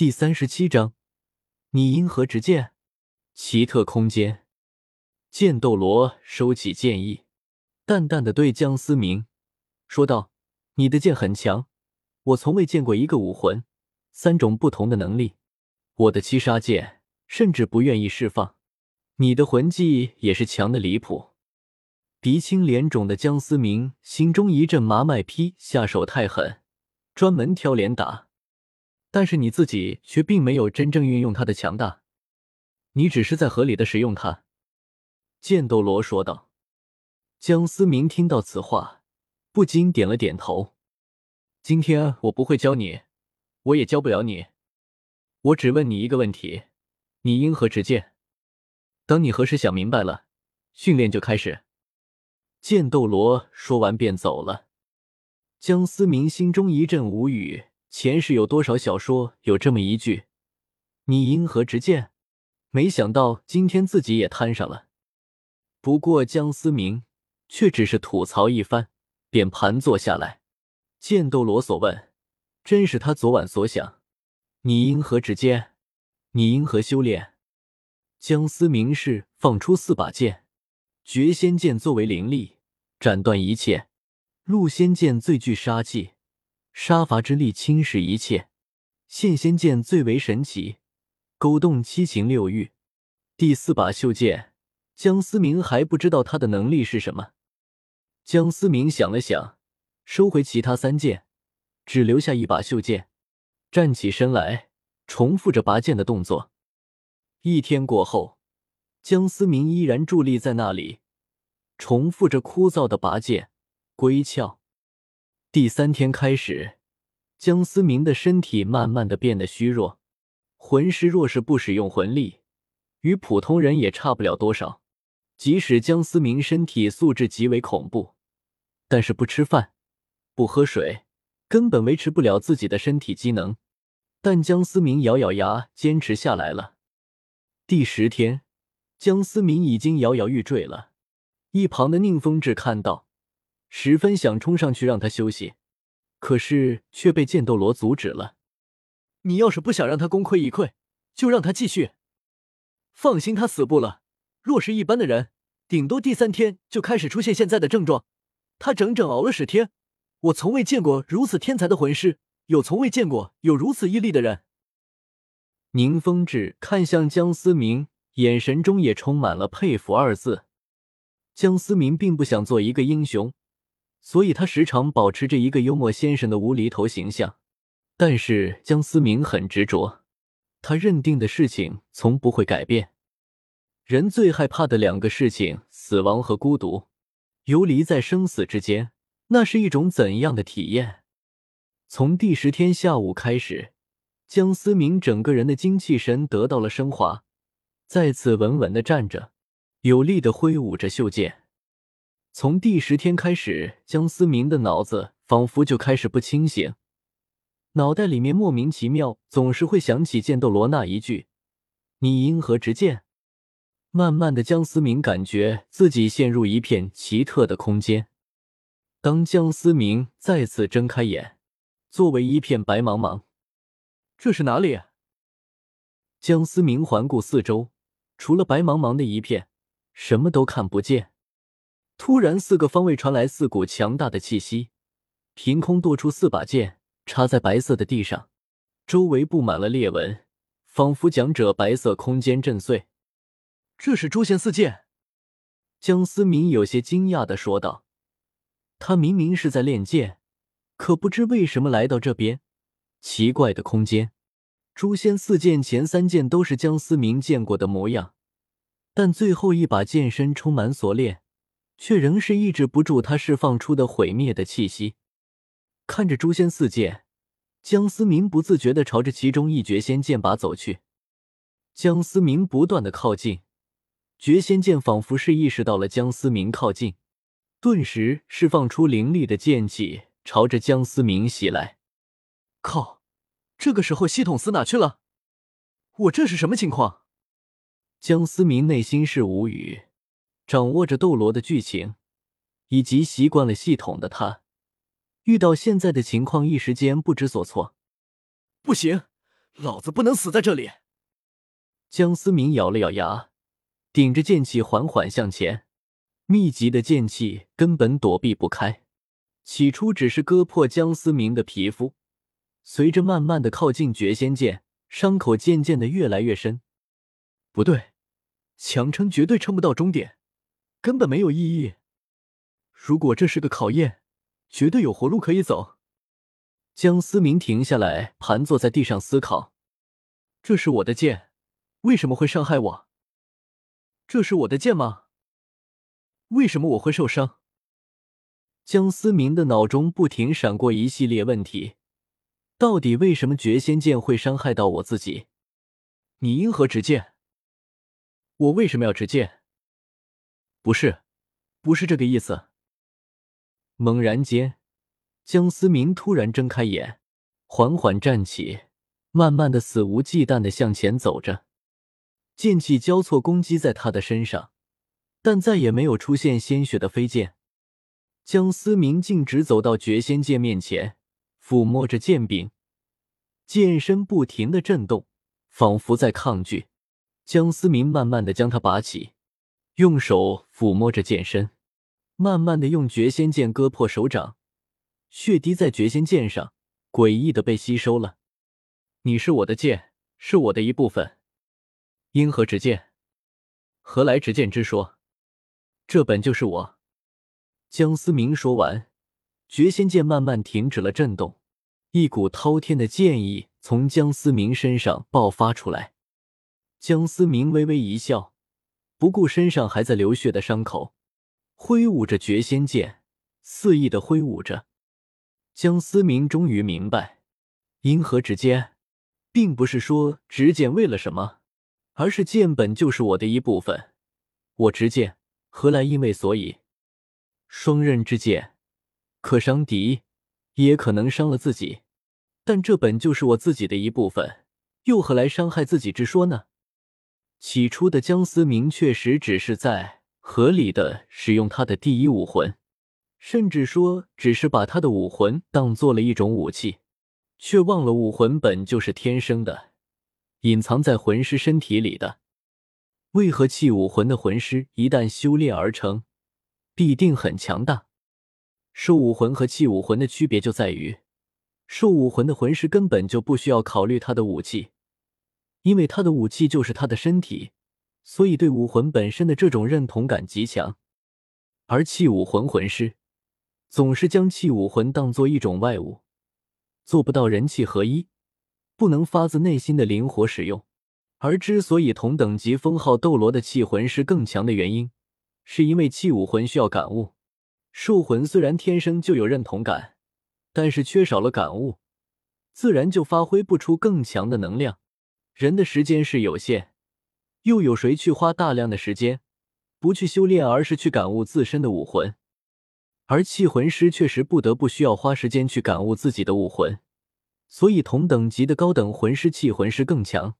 第三十七章，你因何执剑？奇特空间，剑斗罗收起剑意，淡淡的对江思明说道：“你的剑很强，我从未见过一个武魂三种不同的能力。我的七杀剑甚至不愿意释放。你的魂技也是强的离谱。”鼻青脸肿的江思明心中一阵麻脉，劈下手太狠，专门挑脸打。但是你自己却并没有真正运用它的强大，你只是在合理的使用它。”剑斗罗说道。江思明听到此话，不禁点了点头。今天我不会教你，我也教不了你。我只问你一个问题：你因何执剑？等你何时想明白了，训练就开始。剑斗罗说完便走了。江思明心中一阵无语。前世有多少小说有这么一句：“你因何执剑？”没想到今天自己也摊上了。不过江思明却只是吐槽一番，便盘坐下来。剑斗罗所问，真是他昨晚所想：“你因何执剑？你因何修炼？”江思明是放出四把剑，绝仙剑作为灵力，斩断一切；戮仙剑最具杀气。杀伐之力侵蚀一切，现仙剑最为神奇，勾动七情六欲。第四把袖剑，江思明还不知道他的能力是什么。江思明想了想，收回其他三剑，只留下一把袖剑，站起身来，重复着拔剑的动作。一天过后，江思明依然伫立在那里，重复着枯燥的拔剑归鞘。第三天开始，江思明的身体慢慢的变得虚弱。魂师若是不使用魂力，与普通人也差不了多少。即使江思明身体素质极为恐怖，但是不吃饭、不喝水，根本维持不了自己的身体机能。但江思明咬咬牙，坚持下来了。第十天，江思明已经摇摇欲坠了。一旁的宁风致看到。十分想冲上去让他休息，可是却被剑斗罗阻止了。你要是不想让他功亏一篑，就让他继续。放心，他死不了。若是一般的人，顶多第三天就开始出现现在的症状。他整整熬了十天，我从未见过如此天才的魂师，有从未见过有如此毅力的人。宁风致看向江思明，眼神中也充满了佩服二字。江思明并不想做一个英雄。所以他时常保持着一个幽默先生的无厘头形象，但是江思明很执着，他认定的事情从不会改变。人最害怕的两个事情：死亡和孤独。游离在生死之间，那是一种怎样的体验？从第十天下午开始，江思明整个人的精气神得到了升华，再次稳稳的站着，有力的挥舞着袖剑。从第十天开始，江思明的脑子仿佛就开始不清醒，脑袋里面莫名其妙总是会想起剑斗罗那一句：“你因何执剑？”慢慢的，江思明感觉自己陷入一片奇特的空间。当江思明再次睁开眼，作为一片白茫茫，这是哪里？江思明环顾四周，除了白茫茫的一片，什么都看不见。突然，四个方位传来四股强大的气息，凭空多出四把剑，插在白色的地上，周围布满了裂纹，仿佛讲者白色空间震碎。这是诛仙四剑。江思明有些惊讶的说道：“他明明是在练剑，可不知为什么来到这边奇怪的空间。诛仙四剑前三剑都是江思明见过的模样，但最后一把剑身充满锁链。”却仍是抑制不住他释放出的毁灭的气息。看着诛仙四剑，江思明不自觉的朝着其中一绝仙剑把走去。江思明不断的靠近，绝仙剑仿佛是意识到了江思明靠近，顿时释放出凌厉的剑气，朝着江思明袭来。靠！这个时候系统死哪去了？我这是什么情况？江思明内心是无语。掌握着斗罗的剧情，以及习惯了系统的他，遇到现在的情况，一时间不知所措。不行，老子不能死在这里！江思明咬了咬牙，顶着剑气缓缓向前。密集的剑气根本躲避不开，起初只是割破江思明的皮肤，随着慢慢的靠近绝仙剑，伤口渐渐的越来越深。不对，强撑绝对撑不到终点，根本没有意义。如果这是个考验，绝对有活路可以走。江思明停下来，盘坐在地上思考：这是我的剑，为什么会伤害我？这是我的剑吗？为什么我会受伤？江思明的脑中不停闪过一系列问题：到底为什么绝仙剑会伤害到我自己？你因何执剑？我为什么要执剑？不是，不是这个意思。猛然间，江思明突然睁开眼，缓缓站起，慢慢的、肆无忌惮的向前走着，剑气交错攻击在他的身上。但再也没有出现鲜血的飞剑，江思明径直走到绝仙剑面前，抚摸着剑柄，剑身不停的震动，仿佛在抗拒。江思明慢慢的将它拔起，用手抚摸着剑身，慢慢的用绝仙剑割破手掌，血滴在绝仙剑上，诡异的被吸收了。你是我的剑，是我的一部分。因何执剑？何来执剑之说？这本就是我，江思明说完，绝仙剑慢慢停止了震动，一股滔天的剑意从江思明身上爆发出来。江思明微微一笑，不顾身上还在流血的伤口，挥舞着绝仙剑，肆意的挥舞着。江思明终于明白，银河指剑，并不是说执剑为了什么，而是剑本就是我的一部分，我执剑。何来因为所以？双刃之剑可伤敌，也可能伤了自己。但这本就是我自己的一部分，又何来伤害自己之说呢？起初的江思明确实只是在合理的使用他的第一武魂，甚至说只是把他的武魂当做了一种武器，却忘了武魂本就是天生的，隐藏在魂师身体里的。为何器武魂的魂师一旦修炼而成，必定很强大？兽武魂和器武魂的区别就在于，兽武魂的魂师根本就不需要考虑他的武器，因为他的武器就是他的身体，所以对武魂本身的这种认同感极强。而器武魂魂师总是将器武魂当做一种外物，做不到人气合一，不能发自内心的灵活使用。而之所以同等级封号斗罗的器魂师更强的原因，是因为器武魂需要感悟。兽魂虽然天生就有认同感，但是缺少了感悟，自然就发挥不出更强的能量。人的时间是有限，又有谁去花大量的时间不去修炼，而是去感悟自身的武魂？而器魂师确实不得不需要花时间去感悟自己的武魂，所以同等级的高等魂师器魂师更强。